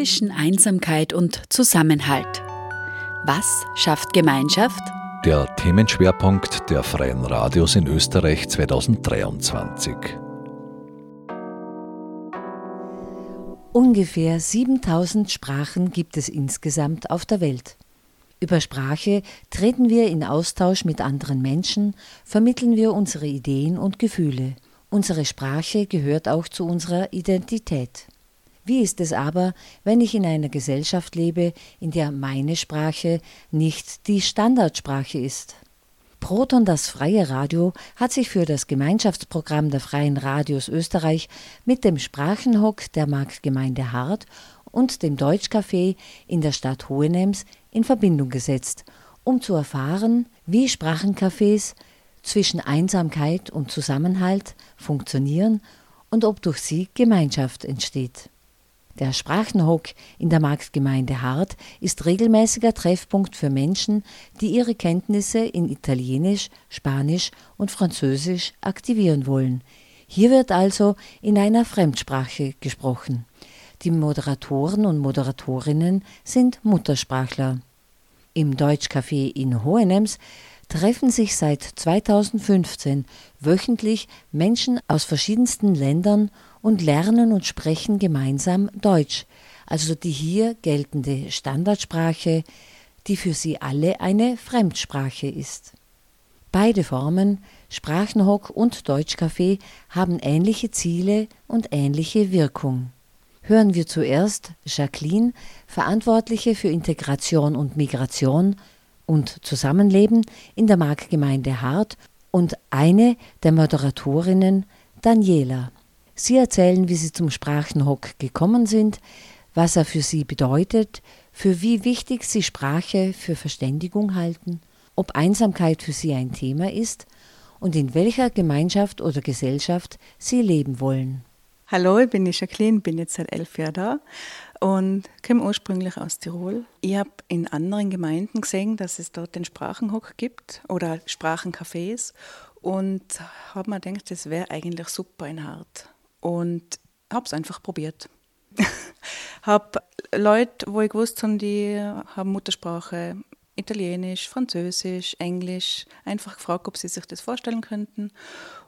zwischen Einsamkeit und Zusammenhalt. Was schafft Gemeinschaft? Der Themenschwerpunkt der Freien Radios in Österreich 2023. Ungefähr 7000 Sprachen gibt es insgesamt auf der Welt. Über Sprache treten wir in Austausch mit anderen Menschen, vermitteln wir unsere Ideen und Gefühle. Unsere Sprache gehört auch zu unserer Identität. Wie ist es aber, wenn ich in einer Gesellschaft lebe, in der meine Sprache nicht die Standardsprache ist? Proton, das freie Radio, hat sich für das Gemeinschaftsprogramm der Freien Radios Österreich mit dem Sprachenhock der Marktgemeinde Hart und dem Deutschcafé in der Stadt Hohenems in Verbindung gesetzt, um zu erfahren, wie Sprachencafés zwischen Einsamkeit und Zusammenhalt funktionieren und ob durch sie Gemeinschaft entsteht. Der Sprachenhock in der Marktgemeinde Hart ist regelmäßiger Treffpunkt für Menschen, die ihre Kenntnisse in Italienisch, Spanisch und Französisch aktivieren wollen. Hier wird also in einer Fremdsprache gesprochen. Die Moderatoren und Moderatorinnen sind Muttersprachler. Im Deutschcafé in Hohenems treffen sich seit 2015 wöchentlich Menschen aus verschiedensten Ländern und lernen und sprechen gemeinsam Deutsch, also die hier geltende Standardsprache, die für sie alle eine Fremdsprache ist. Beide Formen, Sprachenhock und Deutschcafé, haben ähnliche Ziele und ähnliche Wirkung. Hören wir zuerst Jacqueline, Verantwortliche für Integration und Migration und Zusammenleben in der Marktgemeinde Hart und eine der Moderatorinnen, Daniela. Sie erzählen, wie Sie zum Sprachenhock gekommen sind, was er für Sie bedeutet, für wie wichtig Sie Sprache für Verständigung halten, ob Einsamkeit für Sie ein Thema ist und in welcher Gemeinschaft oder Gesellschaft Sie leben wollen. Hallo, ich bin Jacqueline, bin jetzt seit elf Jahren da und komme ursprünglich aus Tirol. Ich habe in anderen Gemeinden gesehen, dass es dort den Sprachenhock gibt oder Sprachencafés und habe mir gedacht, das wäre eigentlich super in Hart und habe es einfach probiert. habe Leute, wo ich gewusst habe, die haben Muttersprache Italienisch, Französisch, Englisch, einfach gefragt, ob sie sich das vorstellen könnten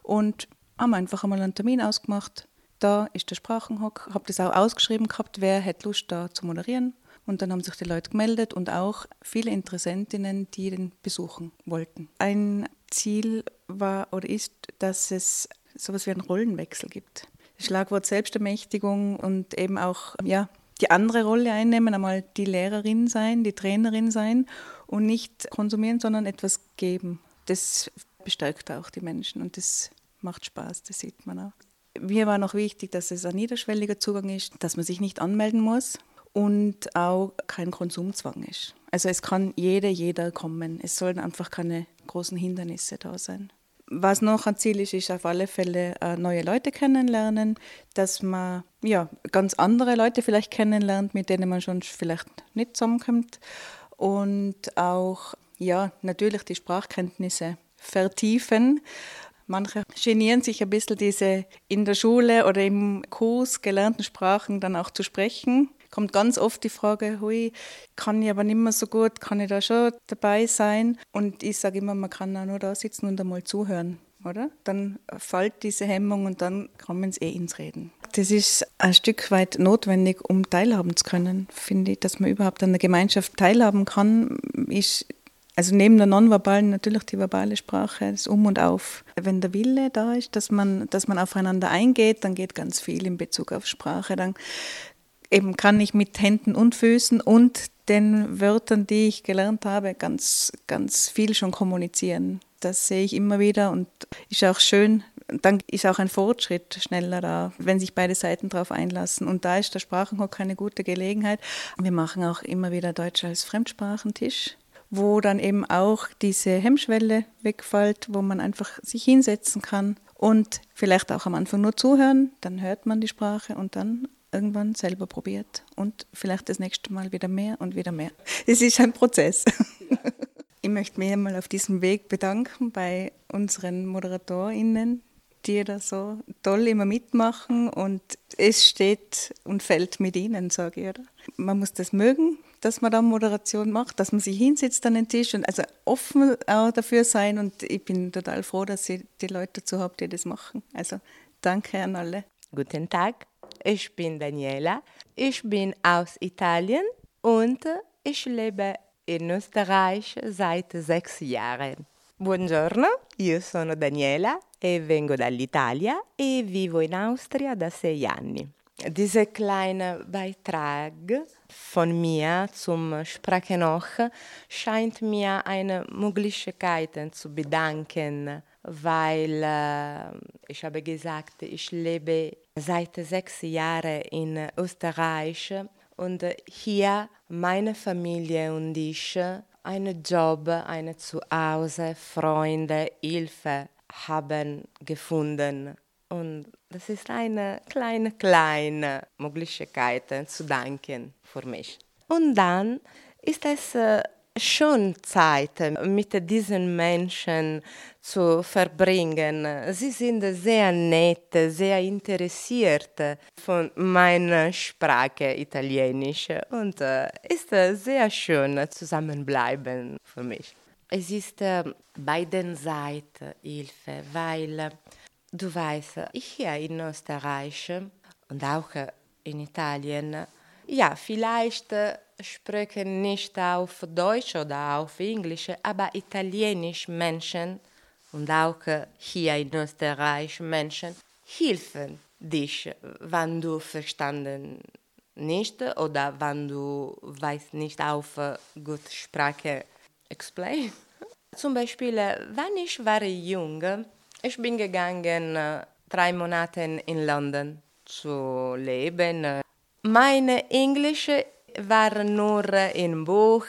und haben einfach einmal einen Termin ausgemacht. Da ist der Sprachenhock, habe das auch ausgeschrieben gehabt, wer hätte Lust da zu moderieren. Und dann haben sich die Leute gemeldet und auch viele Interessentinnen, die den besuchen wollten. Ein Ziel war oder ist, dass es sowas wie einen Rollenwechsel gibt. Schlagwort Selbstermächtigung und eben auch ja, die andere Rolle einnehmen, einmal die Lehrerin sein, die Trainerin sein und nicht konsumieren, sondern etwas geben. Das bestärkt auch die Menschen und das macht Spaß, das sieht man auch. Mir war noch wichtig, dass es ein niederschwelliger Zugang ist, dass man sich nicht anmelden muss und auch kein Konsumzwang ist. Also es kann jeder, jeder kommen. Es sollen einfach keine großen Hindernisse da sein. Was noch ein Ziel ist, ist auf alle Fälle äh, neue Leute kennenlernen, dass man ja, ganz andere Leute vielleicht kennenlernt, mit denen man schon vielleicht nicht zusammenkommt. Und auch ja, natürlich die Sprachkenntnisse vertiefen. Manche genieren sich ein bisschen, diese in der Schule oder im Kurs gelernten Sprachen dann auch zu sprechen kommt ganz oft die Frage, hui, kann ich aber nicht mehr so gut, kann ich da schon dabei sein? Und ich sage immer, man kann auch nur da sitzen und einmal zuhören, oder? Dann fällt diese Hemmung und dann kommen sie eh ins Reden. Das ist ein Stück weit notwendig, um teilhaben zu können, finde ich, dass man überhaupt an der Gemeinschaft teilhaben kann, ist also neben der nonverbalen natürlich die verbale Sprache, das Um und Auf. Wenn der Wille da ist, dass man, dass man aufeinander eingeht, dann geht ganz viel in Bezug auf Sprache. Dann eben kann ich mit Händen und Füßen und den Wörtern, die ich gelernt habe, ganz, ganz viel schon kommunizieren. Das sehe ich immer wieder und ist auch schön. Dann ist auch ein Fortschritt schneller da, wenn sich beide Seiten darauf einlassen. Und da ist der Sprachenhock eine gute Gelegenheit. Wir machen auch immer wieder Deutsch als Fremdsprachentisch wo dann eben auch diese Hemmschwelle wegfällt, wo man einfach sich hinsetzen kann und vielleicht auch am Anfang nur zuhören, dann hört man die Sprache und dann irgendwann selber probiert und vielleicht das nächste Mal wieder mehr und wieder mehr. Es ist ein Prozess. Ich möchte mich einmal auf diesem Weg bedanken bei unseren ModeratorInnen, die da so toll immer mitmachen und es steht und fällt mit ihnen, sage ich. Oder? Man muss das mögen, dass man da Moderation macht, dass man sich hinsetzt an den Tisch und also offen auch dafür sein und ich bin total froh, dass ich die Leute dazu habe, die das machen. Also danke an alle. Guten Tag, ich bin Daniela, ich bin aus Italien und ich lebe in Österreich seit sechs Jahren. Buongiorno, io sono Daniela e vengo dall'Italia e vivo in Austria da sei anni. Dieser kleine Beitrag von mir zum Sprachenoch scheint mir eine Möglichkeit zu bedanken, weil äh, ich habe gesagt, ich lebe seit sechs Jahren in Österreich und hier meine Familie und ich einen Job, ein Zuhause, Freunde, Hilfe haben gefunden. Und das ist eine kleine, kleine Möglichkeit zu danken für mich. Und dann ist es äh, schon Zeit, mit diesen Menschen zu verbringen. Sie sind sehr nett, sehr interessiert von meiner Sprache Italienisch und äh, ist äh, sehr schön zusammenbleiben für mich. Es ist äh, beiden Seiten Hilfe, weil du weißt, ich hier in Österreich und auch in Italien, ja, vielleicht sprechen nicht auf Deutsch oder auf Englisch, aber Italienisch Menschen und auch hier in Österreich Menschen helfen dich, wenn du verstanden nicht oder wenn du weißt nicht auf gut Sprache explain. Zum Beispiel, wenn ich war jung, ich bin gegangen drei Monate in London zu leben. Meine englische war nur im Buch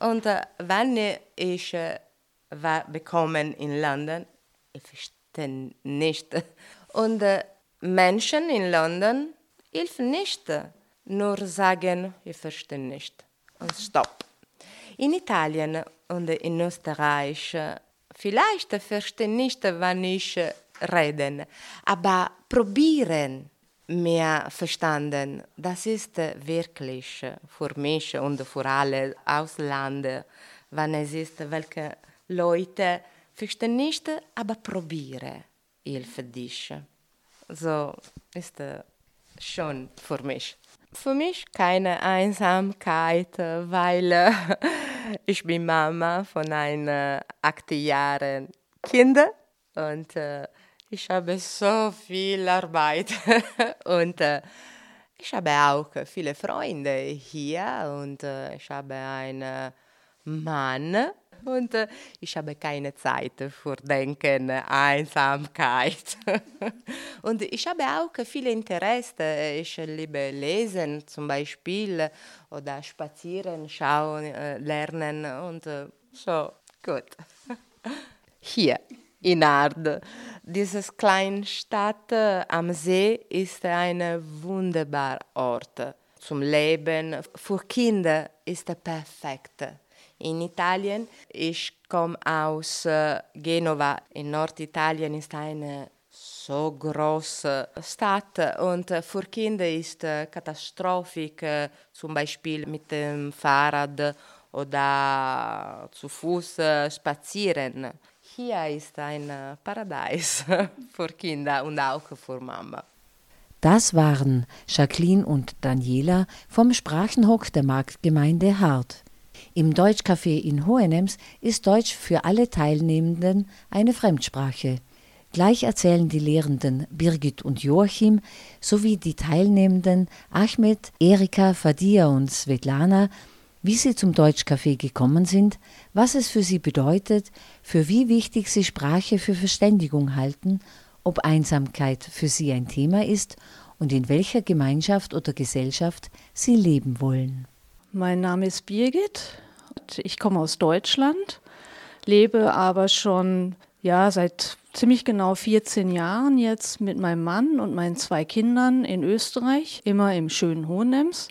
und wenn ich war bekommen in London, ich verstehe nicht. Und Menschen in London helfen nicht, nur sagen, ich verstehe nicht und stopp. In Italien und in Österreich vielleicht verstehe nicht, wenn ich rede, aber probieren mehr verstanden. Das ist wirklich für mich und für alle Ausländer, wenn es ist, welche Leute verstehen nicht, aber probieren, hilft dich. So ist schon für mich. Für mich keine Einsamkeit, weil ich bin Mama von einem acht Jahren Kind und ich habe so viel Arbeit und äh, ich habe auch viele Freunde hier und äh, ich habe einen Mann und äh, ich habe keine Zeit für Denken, Einsamkeit. und ich habe auch viele Interesse. Ich liebe Lesen zum Beispiel oder Spazieren, Schauen, äh, Lernen und äh, so gut. Hier in Ard. Diese kleine Stadt äh, am See ist ein wunderbarer Ort zum Leben. Für Kinder ist er perfekt. In Italien, ich komme aus äh, Genova, in Norditalien ist eine so große Stadt und äh, für Kinder ist katastrophisch, zum Beispiel mit dem Fahrrad oder zu Fuß spazieren hier ist ein äh, Paradies für Kinder und auch für Mama. Das waren Jacqueline und Daniela vom Sprachenhock der Marktgemeinde Hart. Im Deutschcafé in Hohenems ist Deutsch für alle Teilnehmenden eine Fremdsprache. Gleich erzählen die Lehrenden Birgit und Joachim sowie die Teilnehmenden Ahmed, Erika, Fadia und Svetlana wie sie zum Deutschcafé gekommen sind, was es für sie bedeutet, für wie wichtig sie Sprache für Verständigung halten, ob Einsamkeit für sie ein Thema ist und in welcher Gemeinschaft oder Gesellschaft sie leben wollen. Mein Name ist Birgit, ich komme aus Deutschland, lebe aber schon ja, seit ziemlich genau 14 Jahren jetzt mit meinem Mann und meinen zwei Kindern in Österreich, immer im schönen Hohenems.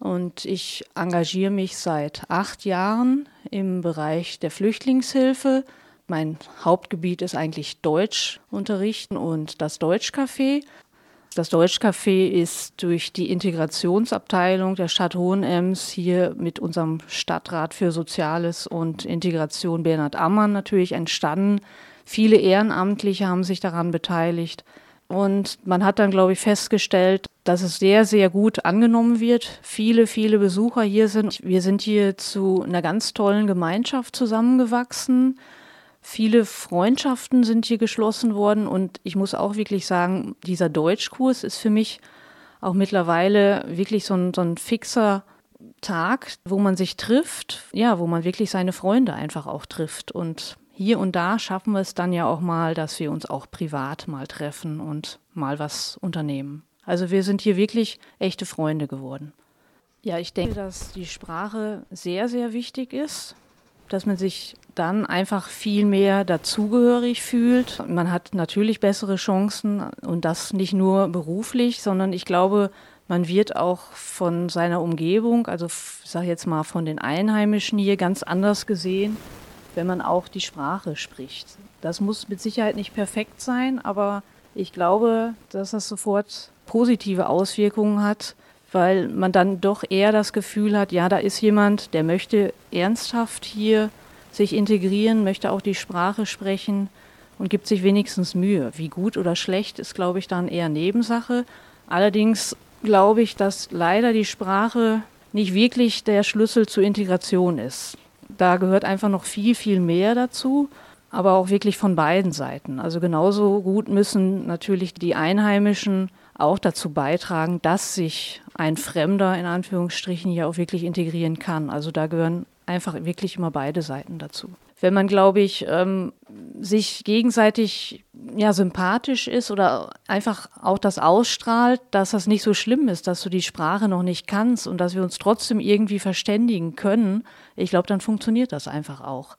Und ich engagiere mich seit acht Jahren im Bereich der Flüchtlingshilfe Mein Hauptgebiet ist eigentlich Deutsch unterrichten und das Deutschcafé. Das Deutschcafé ist durch die Integrationsabteilung der Stadt Hohenems hier mit unserem Stadtrat für Soziales und Integration Bernhard Ammann natürlich entstanden. Viele Ehrenamtliche haben sich daran beteiligt. Und man hat dann, glaube ich, festgestellt, dass es sehr, sehr gut angenommen wird. Viele, viele Besucher hier sind. Wir sind hier zu einer ganz tollen Gemeinschaft zusammengewachsen. Viele Freundschaften sind hier geschlossen worden und ich muss auch wirklich sagen, dieser Deutschkurs ist für mich auch mittlerweile wirklich so ein, so ein fixer Tag, wo man sich trifft, ja, wo man wirklich seine Freunde einfach auch trifft. Und hier und da schaffen wir es dann ja auch mal, dass wir uns auch privat mal treffen und mal was unternehmen. Also wir sind hier wirklich echte Freunde geworden. Ja, ich denke, dass die Sprache sehr, sehr wichtig ist, dass man sich dann einfach viel mehr dazugehörig fühlt. Man hat natürlich bessere Chancen und das nicht nur beruflich, sondern ich glaube, man wird auch von seiner Umgebung, also ich sage jetzt mal von den Einheimischen hier ganz anders gesehen, wenn man auch die Sprache spricht. Das muss mit Sicherheit nicht perfekt sein, aber ich glaube, dass das sofort positive Auswirkungen hat, weil man dann doch eher das Gefühl hat, ja, da ist jemand, der möchte ernsthaft hier sich integrieren, möchte auch die Sprache sprechen und gibt sich wenigstens Mühe. Wie gut oder schlecht ist, glaube ich, dann eher Nebensache. Allerdings glaube ich, dass leider die Sprache nicht wirklich der Schlüssel zur Integration ist. Da gehört einfach noch viel, viel mehr dazu, aber auch wirklich von beiden Seiten. Also genauso gut müssen natürlich die Einheimischen auch dazu beitragen, dass sich ein Fremder in Anführungsstrichen hier auch wirklich integrieren kann. Also da gehören einfach wirklich immer beide Seiten dazu. Wenn man, glaube ich, ähm, sich gegenseitig ja, sympathisch ist oder einfach auch das ausstrahlt, dass das nicht so schlimm ist, dass du die Sprache noch nicht kannst und dass wir uns trotzdem irgendwie verständigen können, ich glaube, dann funktioniert das einfach auch.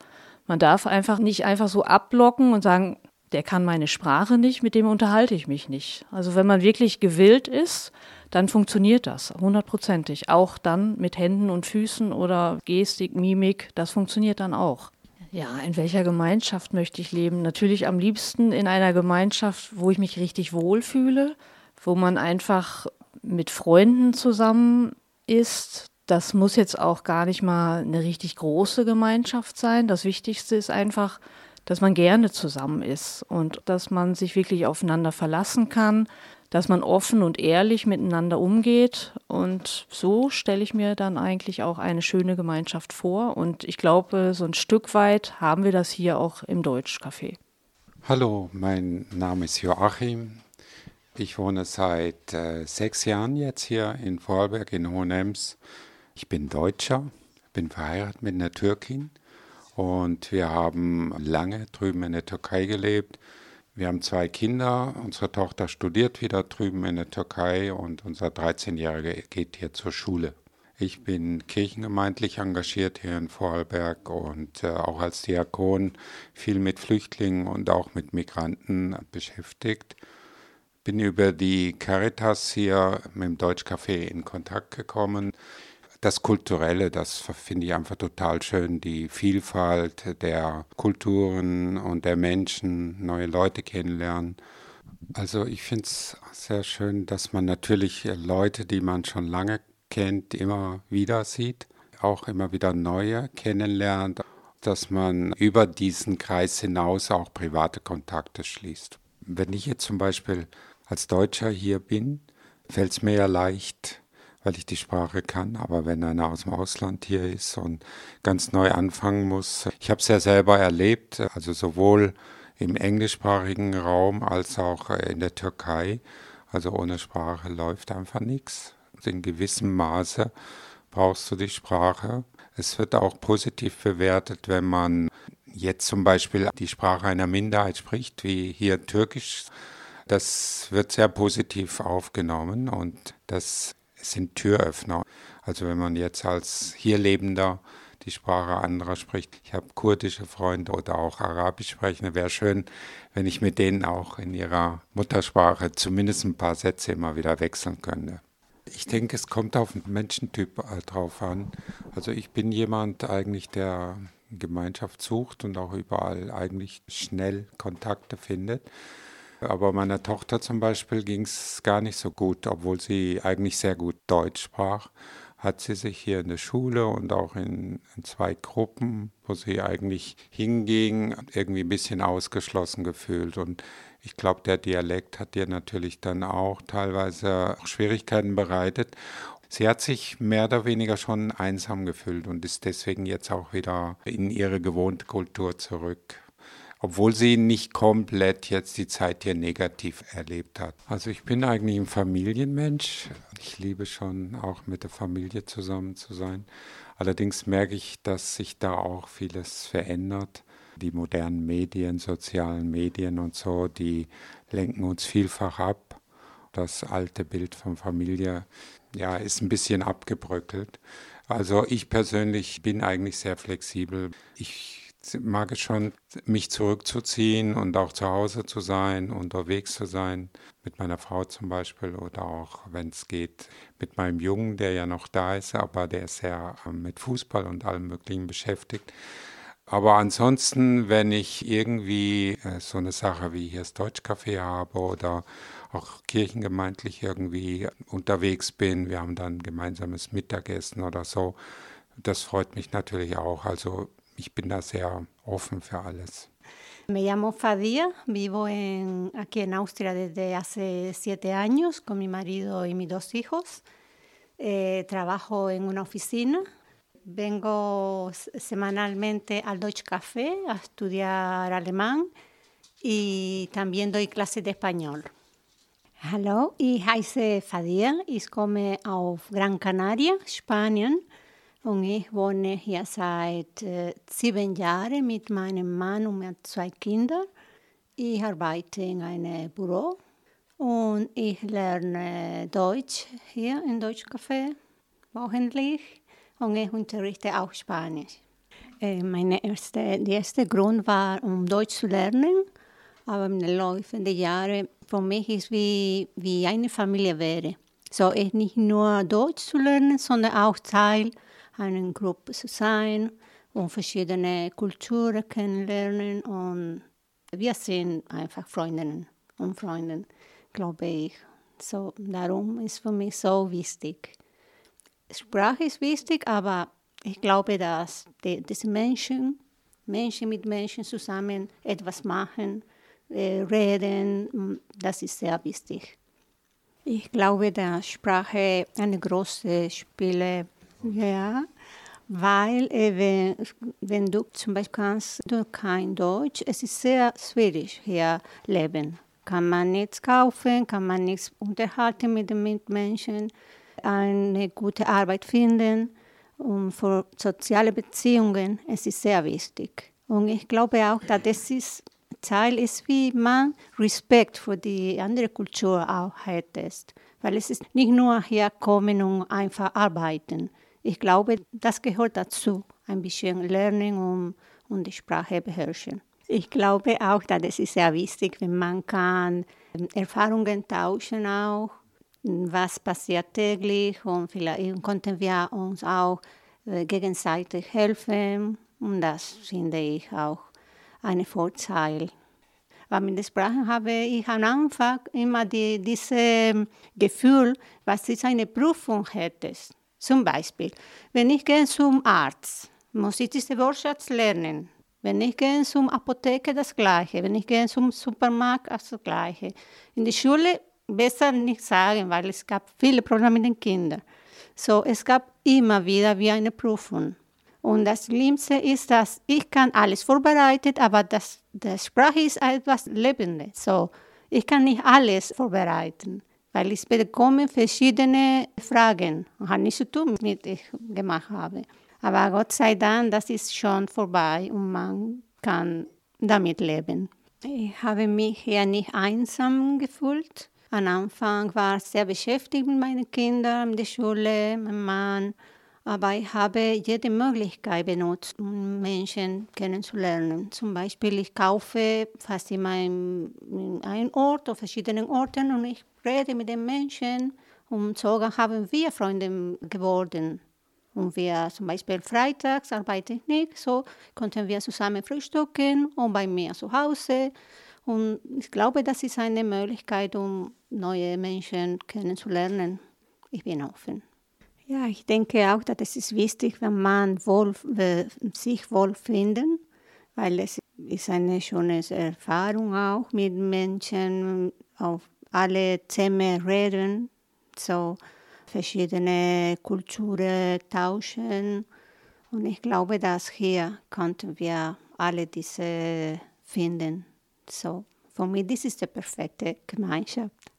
Man darf einfach nicht einfach so abblocken und sagen, der kann meine Sprache nicht, mit dem unterhalte ich mich nicht. Also wenn man wirklich gewillt ist, dann funktioniert das hundertprozentig. Auch dann mit Händen und Füßen oder Gestik, Mimik, das funktioniert dann auch. Ja, in welcher Gemeinschaft möchte ich leben? Natürlich am liebsten in einer Gemeinschaft, wo ich mich richtig wohlfühle, wo man einfach mit Freunden zusammen ist. Das muss jetzt auch gar nicht mal eine richtig große Gemeinschaft sein. Das Wichtigste ist einfach, dass man gerne zusammen ist und dass man sich wirklich aufeinander verlassen kann, dass man offen und ehrlich miteinander umgeht. Und so stelle ich mir dann eigentlich auch eine schöne Gemeinschaft vor. Und ich glaube, so ein Stück weit haben wir das hier auch im Deutschcafé. Hallo, mein Name ist Joachim. Ich wohne seit äh, sechs Jahren jetzt hier in Vorarlberg in Hohenems. Ich bin Deutscher, bin verheiratet mit einer Türkin und wir haben lange drüben in der Türkei gelebt wir haben zwei Kinder. Unsere Tochter studiert wieder drüben in der Türkei und unser 13-Jähriger geht hier zur Schule. Ich bin kirchengemeindlich engagiert hier in Vorarlberg und äh, auch als Diakon viel mit Flüchtlingen und auch mit Migranten beschäftigt. Bin über die Caritas hier mit dem Deutschcafé in Kontakt gekommen das Kulturelle, das finde ich einfach total schön, die Vielfalt der Kulturen und der Menschen, neue Leute kennenlernen. Also ich finde es sehr schön, dass man natürlich Leute, die man schon lange kennt, immer wieder sieht, auch immer wieder neue kennenlernt, dass man über diesen Kreis hinaus auch private Kontakte schließt. Wenn ich jetzt zum Beispiel als Deutscher hier bin, fällt es mir ja leicht, weil ich die Sprache kann. Aber wenn einer aus dem Ausland hier ist und ganz neu anfangen muss, ich habe es ja selber erlebt, also sowohl im englischsprachigen Raum als auch in der Türkei. Also ohne Sprache läuft einfach nichts. In gewissem Maße brauchst du die Sprache. Es wird auch positiv bewertet, wenn man jetzt zum Beispiel die Sprache einer Minderheit spricht, wie hier Türkisch. Das wird sehr positiv aufgenommen und das sind Türöffner. Also wenn man jetzt als hier Lebender die Sprache anderer spricht. Ich habe kurdische Freunde oder auch Arabisch sprechende. Wäre schön, wenn ich mit denen auch in ihrer Muttersprache zumindest ein paar Sätze immer wieder wechseln könnte. Ich denke, es kommt auf den Menschentyp drauf an. Also ich bin jemand eigentlich, der Gemeinschaft sucht und auch überall eigentlich schnell Kontakte findet. Aber meiner Tochter zum Beispiel ging es gar nicht so gut, obwohl sie eigentlich sehr gut Deutsch sprach hat sie sich hier in der Schule und auch in, in, zwei Gruppen, wo sie eigentlich hinging, irgendwie ein bisschen ausgeschlossen gefühlt. Und ich glaube, der Dialekt hat ihr natürlich dann auch teilweise Schwierigkeiten bereitet. Sie hat sich mehr oder weniger schon einsam gefühlt und ist deswegen jetzt auch wieder in ihre gewohnte Kultur zurück obwohl sie nicht komplett jetzt die Zeit hier negativ erlebt hat. Also ich bin eigentlich ein Familienmensch. Ich liebe schon auch mit der Familie zusammen zu sein. Allerdings merke ich, dass sich da auch vieles verändert. Die modernen Medien, sozialen Medien und so, die lenken uns vielfach ab. Das alte Bild von Familie ja, ist ein bisschen abgebröckelt. Also ich persönlich bin eigentlich sehr flexibel. Ich mag es schon, mich zurückzuziehen und auch zu Hause zu sein, unterwegs zu sein, mit meiner Frau zum Beispiel oder auch, wenn es geht, mit meinem Jungen, der ja noch da ist, aber der ist sehr ähm, mit Fußball und allem Möglichen beschäftigt. Aber ansonsten, wenn ich irgendwie äh, so eine Sache wie hier das Deutschcafé habe oder auch kirchengemeindlich irgendwie unterwegs bin, wir haben dann gemeinsames Mittagessen oder so, das freut mich natürlich auch. Also ich bin da sehr offen für alles. Me llamo Fadia, vivo en, aquí en Austria desde hace siete años con mi marido y mis dos hijos. Eh, trabajo en una oficina. Vengo semanalmente al Deutsche Café a estudiar alemán y también doy clases de español. Hallo, ich heiße Fadia, ich komme auf Gran Canaria, Spanien. Und ich wohne hier seit äh, sieben Jahren mit meinem Mann und mit zwei Kindern. Ich arbeite in einem Büro und ich lerne Deutsch hier im Deutschcafé wöchentlich und ich unterrichte auch Spanisch. Äh, meine erste, der erste Grund war, um Deutsch zu lernen, aber im Laufe der Jahre für mich ist wie, wie eine Familie wäre. So ist nicht nur Deutsch zu lernen, sondern auch Teil einer Gruppe zu sein und verschiedene Kulturen kennenlernen. Und wir sind einfach Freundinnen und Freunde, glaube ich. So, darum ist für mich so wichtig. Sprache ist wichtig, aber ich glaube, dass die, diese Menschen, Menschen mit Menschen zusammen etwas machen, äh, reden, das ist sehr wichtig. Ich glaube, dass Sprache eine große Spiele ja, weil äh, wenn, wenn du zum Beispiel kannst du kein Deutsch, es ist sehr schwierig hier leben. Kann man nichts kaufen, kann man nichts unterhalten mit den Mitmenschen, eine gute Arbeit finden und für soziale Beziehungen es ist sehr wichtig. Und ich glaube auch, dass das ist Teil ist, wie man Respekt für die andere Kultur auch hättest. Weil es ist nicht nur hier kommen und einfach arbeiten. Ich glaube, das gehört dazu, ein bisschen lernen und, und die Sprache beherrschen. Ich glaube auch, dass es ist sehr wichtig, wenn man kann ähm, Erfahrungen tauschen auch, was passiert täglich und vielleicht konnten wir uns auch äh, gegenseitig helfen und das finde ich auch ein Vorteil. Aber mit der Sprache habe ich am Anfang immer die, dieses Gefühl, was ist eine Prüfung hättest. Zum Beispiel, wenn ich gehe zum Arzt, muss ich diese Wortschatz lernen. Wenn ich gehe zum Apotheke, das Gleiche. Wenn ich gehe zum Supermarkt, das Gleiche. In der Schule besser nicht sagen, weil es gab viele Probleme mit den Kindern. So, es gab immer wieder wie eine Prüfung. Und das Schlimmste ist, dass ich kann alles vorbereitet, aber das, das Sprache ist etwas Lebendes. So, ich kann nicht alles vorbereiten weil ich bekomme verschiedene Fragen. Hat nichts zu tun mit ich gemacht habe. Aber Gott sei Dank, das ist schon vorbei und man kann damit leben. Ich habe mich hier nicht einsam gefühlt. Am Anfang war ich sehr beschäftigt mit meinen Kindern in der Schule, mein Mann. Aber ich habe jede Möglichkeit benutzt, um Menschen kennenzulernen. Zum Beispiel, ich kaufe fast immer in einem Ort oder verschiedenen Orten und ich rede mit den Menschen und so haben wir Freunde geworden. Und wir zum Beispiel freitags arbeite ich nicht, so konnten wir zusammen frühstücken und bei mir zu Hause. Und ich glaube, das ist eine Möglichkeit, um neue Menschen kennenzulernen. Ich bin offen. Ja, ich denke auch, dass es ist wichtig, wenn man wohl, sich wohlfinden, weil es ist eine schöne Erfahrung auch mit Menschen auf alle Themen reden, so verschiedene Kulturen tauschen. Und ich glaube, dass hier konnten wir alle diese finden. So, für mich, das ist die perfekte Gemeinschaft.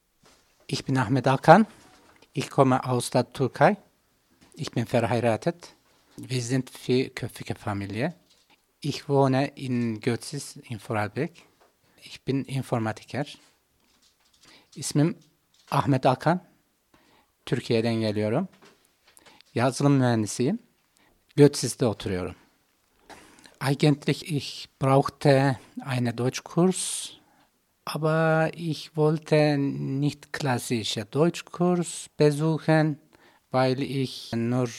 Ich bin Ahmed Akan. Ich komme aus der Türkei. Ich bin verheiratet. Wir sind vierköpfige Familie. Ich wohne in Götzis in Vorarlberg. Ich bin Informatiker. İsmim Ahmet Akan. Türkiye'den geliyorum. Yazılım mühendisiyim. Götzis'te oturuyorum. Eigentlich ich brauchte einen Deutschkurs, aber ich wollte nicht klassische Deutschkurs besuchen, weil ich nur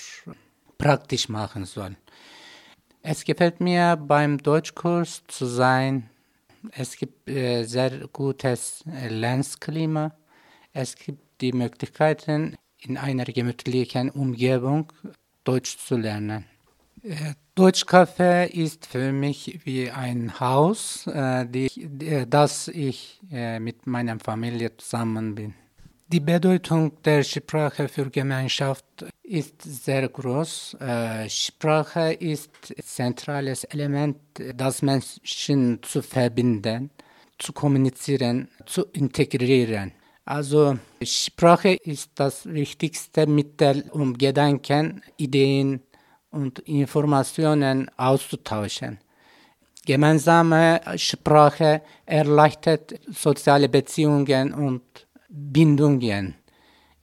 praktisch machen soll. Es gefällt mir beim Deutschkurs zu sein. Es gibt äh, sehr gutes Lernklima. Es gibt die Möglichkeiten, in einer gemütlichen Umgebung Deutsch zu lernen. Äh, ist für mich wie ein Haus, äh, die, äh, das ich äh, mit meiner Familie zusammen bin. Die Bedeutung der Sprache für Gemeinschaft ist sehr groß. Äh, Sprache ist ein zentrales Element, das Menschen zu verbinden, zu kommunizieren, zu integrieren. Also Sprache ist das wichtigste Mittel, um Gedanken, Ideen und Informationen auszutauschen. Gemeinsame Sprache erleichtert soziale Beziehungen und Bindungen.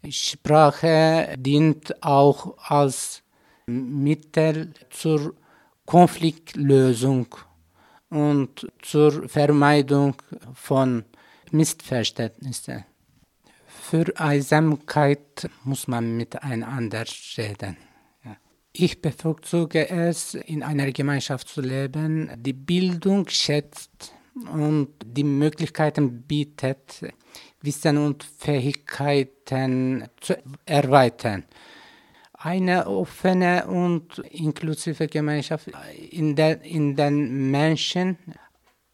Sprache dient auch als Mittel zur Konfliktlösung und zur Vermeidung von Missverständnissen. Für Einsamkeit muss man miteinander reden. Ich bevorzuge es, in einer Gemeinschaft zu leben, die Bildung schätzt und die Möglichkeiten bietet, Wissen und Fähigkeiten zu erweitern. Eine offene und inklusive Gemeinschaft, in der in den Menschen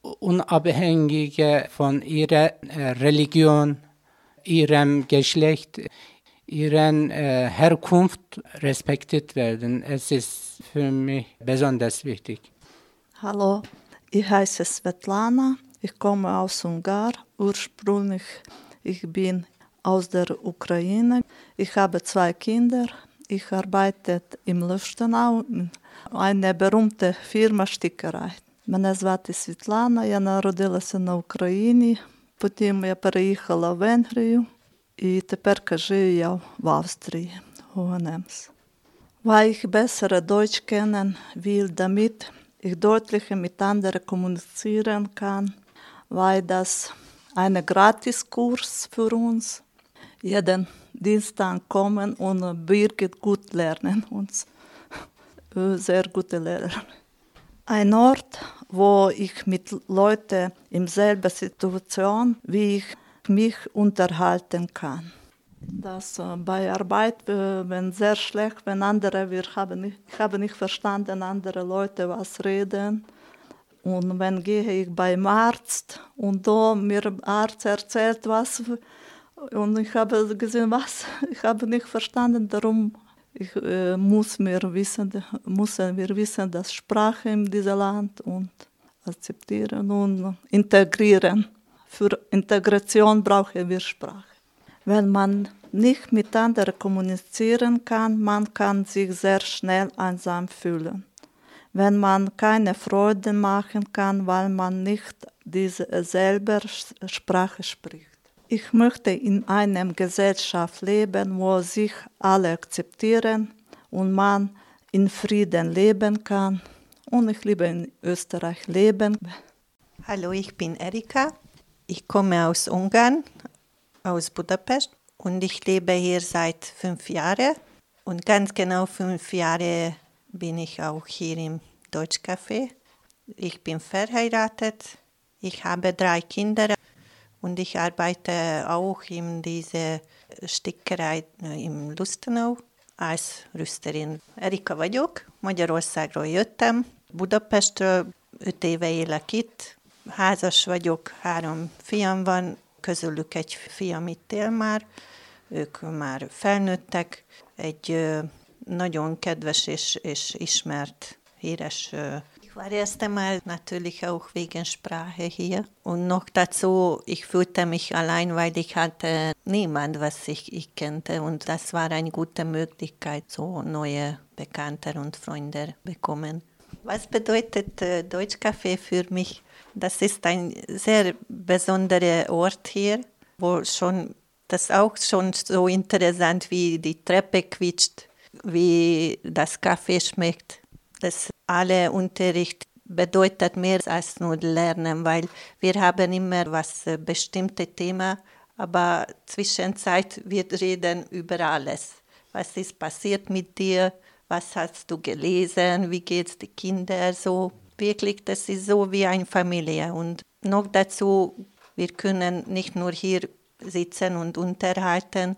unabhängig von ihrer äh, Religion, ihrem Geschlecht, ihren äh, Herkunft respektiert werden. Es ist für mich besonders wichtig. Hallo, ich heiße Svetlana. Ich komme aus Ungarn. Ursprünglich ich bin aus der Ukraine. Ich habe zwei Kinder. Ich arbeite im Löfstenau in einer berühmten Firma Stickerei. Мене звати Світлана, я народилася на Україні, потім я переїхала в Венгрію і тепер кажу я в Австрії, Hohenems. Weil ich bessere Deutsch kennen will, damit ich deutlicher mit anderen kommunizieren kann, weil das ein Gratiskurs für uns. Jeden Dienstag kommen und Birgit gut lernen uns. Sehr gute Lehrer. Ein Ort, wo ich mit Leuten in selben Situation, wie ich mich unterhalten kann. Das äh, bei Arbeit, äh, wenn sehr schlecht, wenn andere, wir haben ich habe nicht verstanden, andere Leute was reden. Und wenn gehe ich beim Arzt und da mir Arzt erzählt was und ich habe gesehen, was, ich habe nicht verstanden, darum ich, äh, muss mir wissen, müssen wir wissen, dass Sprache in diesem Land und akzeptieren und integrieren. Für Integration brauchen wir Sprache. Wenn man nicht mit anderen kommunizieren kann, man kann sich sehr schnell einsam fühlen wenn man keine Freude machen kann, weil man nicht diese selber Sprache spricht. Ich möchte in einer Gesellschaft leben, wo sich alle akzeptieren und man in Frieden leben kann. Und ich liebe in Österreich leben. Hallo, ich bin Erika. Ich komme aus Ungarn, aus Budapest und ich lebe hier seit fünf Jahren. Und ganz genau fünf Jahre bin ich auch hier im Deutschcafé. Ich bin verheiratet, ich habe drei Kinder. Und ich arbeite auch in dieser Stickerei im Lustenau als Rüsterin. Erika vagyok, Magyarországról jöttem, Budapestről, öt éve élek itt, házas vagyok, három fiam van, közülük egy fiam itt él már, ők már felnőttek, egy nagyon kedves és, és ismert, híres Ich war erst einmal natürlich auch wegen Sprache hier. Und noch dazu, ich fühlte mich allein, weil ich hatte niemand, was ich, ich kannte. Und das war eine gute Möglichkeit, so neue Bekannte und Freunde bekommen. Was bedeutet äh, Deutschcafé für mich? Das ist ein sehr besonderer Ort hier, wo schon das auch schon so interessant, wie die Treppe quietscht, wie das Kaffee schmeckt. Das alle Unterricht bedeutet mehr als nur Lernen, weil wir haben immer was äh, bestimmte Thema, aber zwischenzeit wir reden über alles. Was ist passiert mit dir? Was hast du gelesen? Wie geht's den Kindern so? Wirklich, das ist so wie eine Familie. Und noch dazu, wir können nicht nur hier sitzen und unterhalten,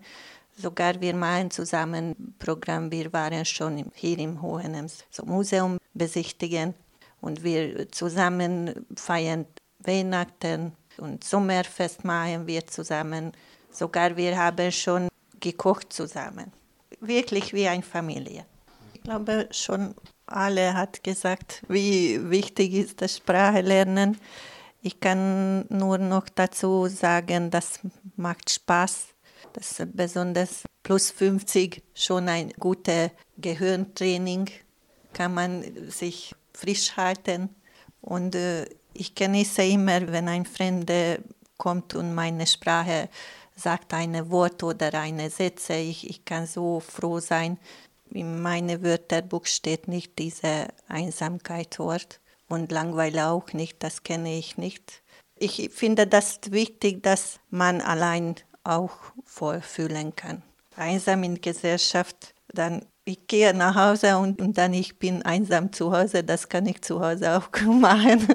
sogar wir machen zusammen Programm. Wir waren schon hier im Hohenems so Museum besichtigen und wir zusammen feiern Weihnachten und Sommerfest machen wir zusammen. Sogar wir haben schon gekocht zusammen. Wirklich wie eine Familie. Ich glaube schon alle hat gesagt, wie wichtig ist das Sprache lernen. Ich kann nur noch dazu sagen, das macht Spaß. Das ist besonders plus 50 schon ein gutes Gehirntraining. Kann man sich frisch halten. Und äh, ich genieße immer, wenn ein Fremder kommt und meine Sprache sagt ein Wort oder eine Sätze. Ich, ich kann so froh sein. In meinem Wörterbuch steht nicht diese Einsamkeitswort und Langweile auch nicht, das kenne ich nicht. Ich finde das wichtig, dass man allein auch vorfühlen kann. Einsam in Gesellschaft, dann ich gehe nach Hause und, und dann ich bin einsam zu Hause, das kann ich zu Hause auch machen.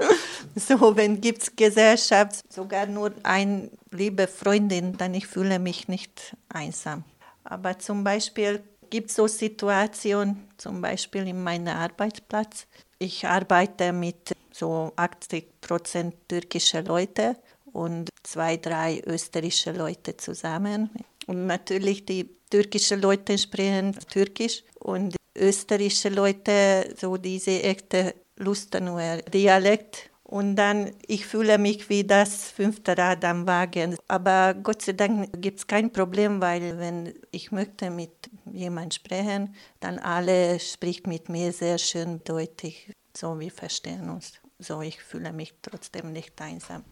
so, wenn es Gesellschaft, sogar nur eine liebe Freundin, dann ich fühle mich nicht einsam. Aber zum Beispiel gibt es so Situationen, zum Beispiel in meinem Arbeitsplatz, ich arbeite mit so 80 Prozent türkische Leute und zwei, drei österreichische Leute zusammen. Und natürlich die türkischen Leute sprechen Türkisch und österreichische Leute so diese echte Lustenuer Dialekt. Und dann, ich fühle mich wie das fünfte Rad am Wagen. Aber Gott sei Dank gibt es kein Problem, weil wenn ich möchte mit jemand sprechen, dann alle spricht mit mir sehr schön deutlich, so wir verstehen uns. So ich fühle mich trotzdem nicht einsam.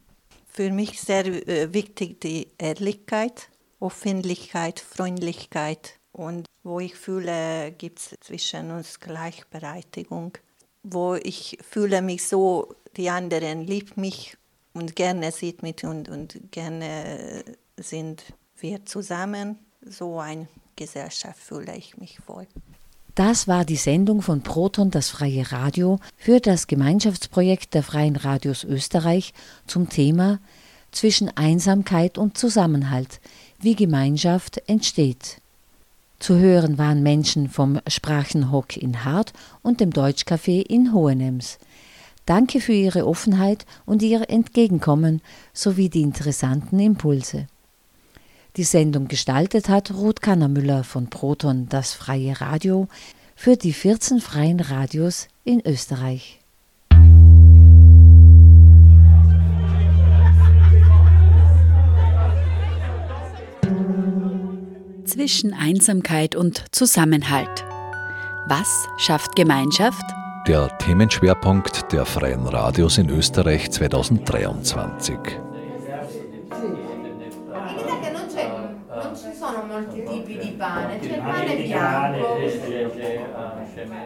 Für mich sehr äh, wichtig die Ehrlichkeit, Öffentlichkeit, Freundlichkeit und wo ich fühle, gibt es zwischen uns Gleichberechtigung, wo ich fühle mich so, die anderen liebt mich und gerne sieht mich und, und gerne sind wir zusammen. So eine Gesellschaft fühle ich mich wohl. Das war die Sendung von Proton, das freie Radio, für das Gemeinschaftsprojekt der Freien Radios Österreich zum Thema Zwischen Einsamkeit und Zusammenhalt, wie Gemeinschaft entsteht. Zu hören waren Menschen vom Sprachenhock in Hart und dem Deutschcafé in Hohenems. Danke für Ihre Offenheit und Ihr Entgegenkommen sowie die interessanten Impulse. Die Sendung gestaltet hat Ruth Kannermüller von Proton das freie Radio für die 14 freien Radios in Österreich. Zwischen Einsamkeit und Zusammenhalt. Was schafft Gemeinschaft? Der Themenschwerpunkt der Freien Radios in Österreich 2023.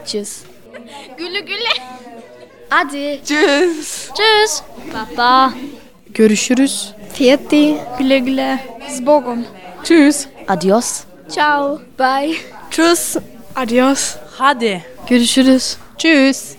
Tschüss. Güle güle. Hadi. Tschüss. Tschüss. Baba. Görüşürüz. Fiyati. Güle güle. Z Bogom. Tschüss. Adios. Ciao. Bye. Tschüss. Adios. Hadi. Görüşürüz. Tschüss.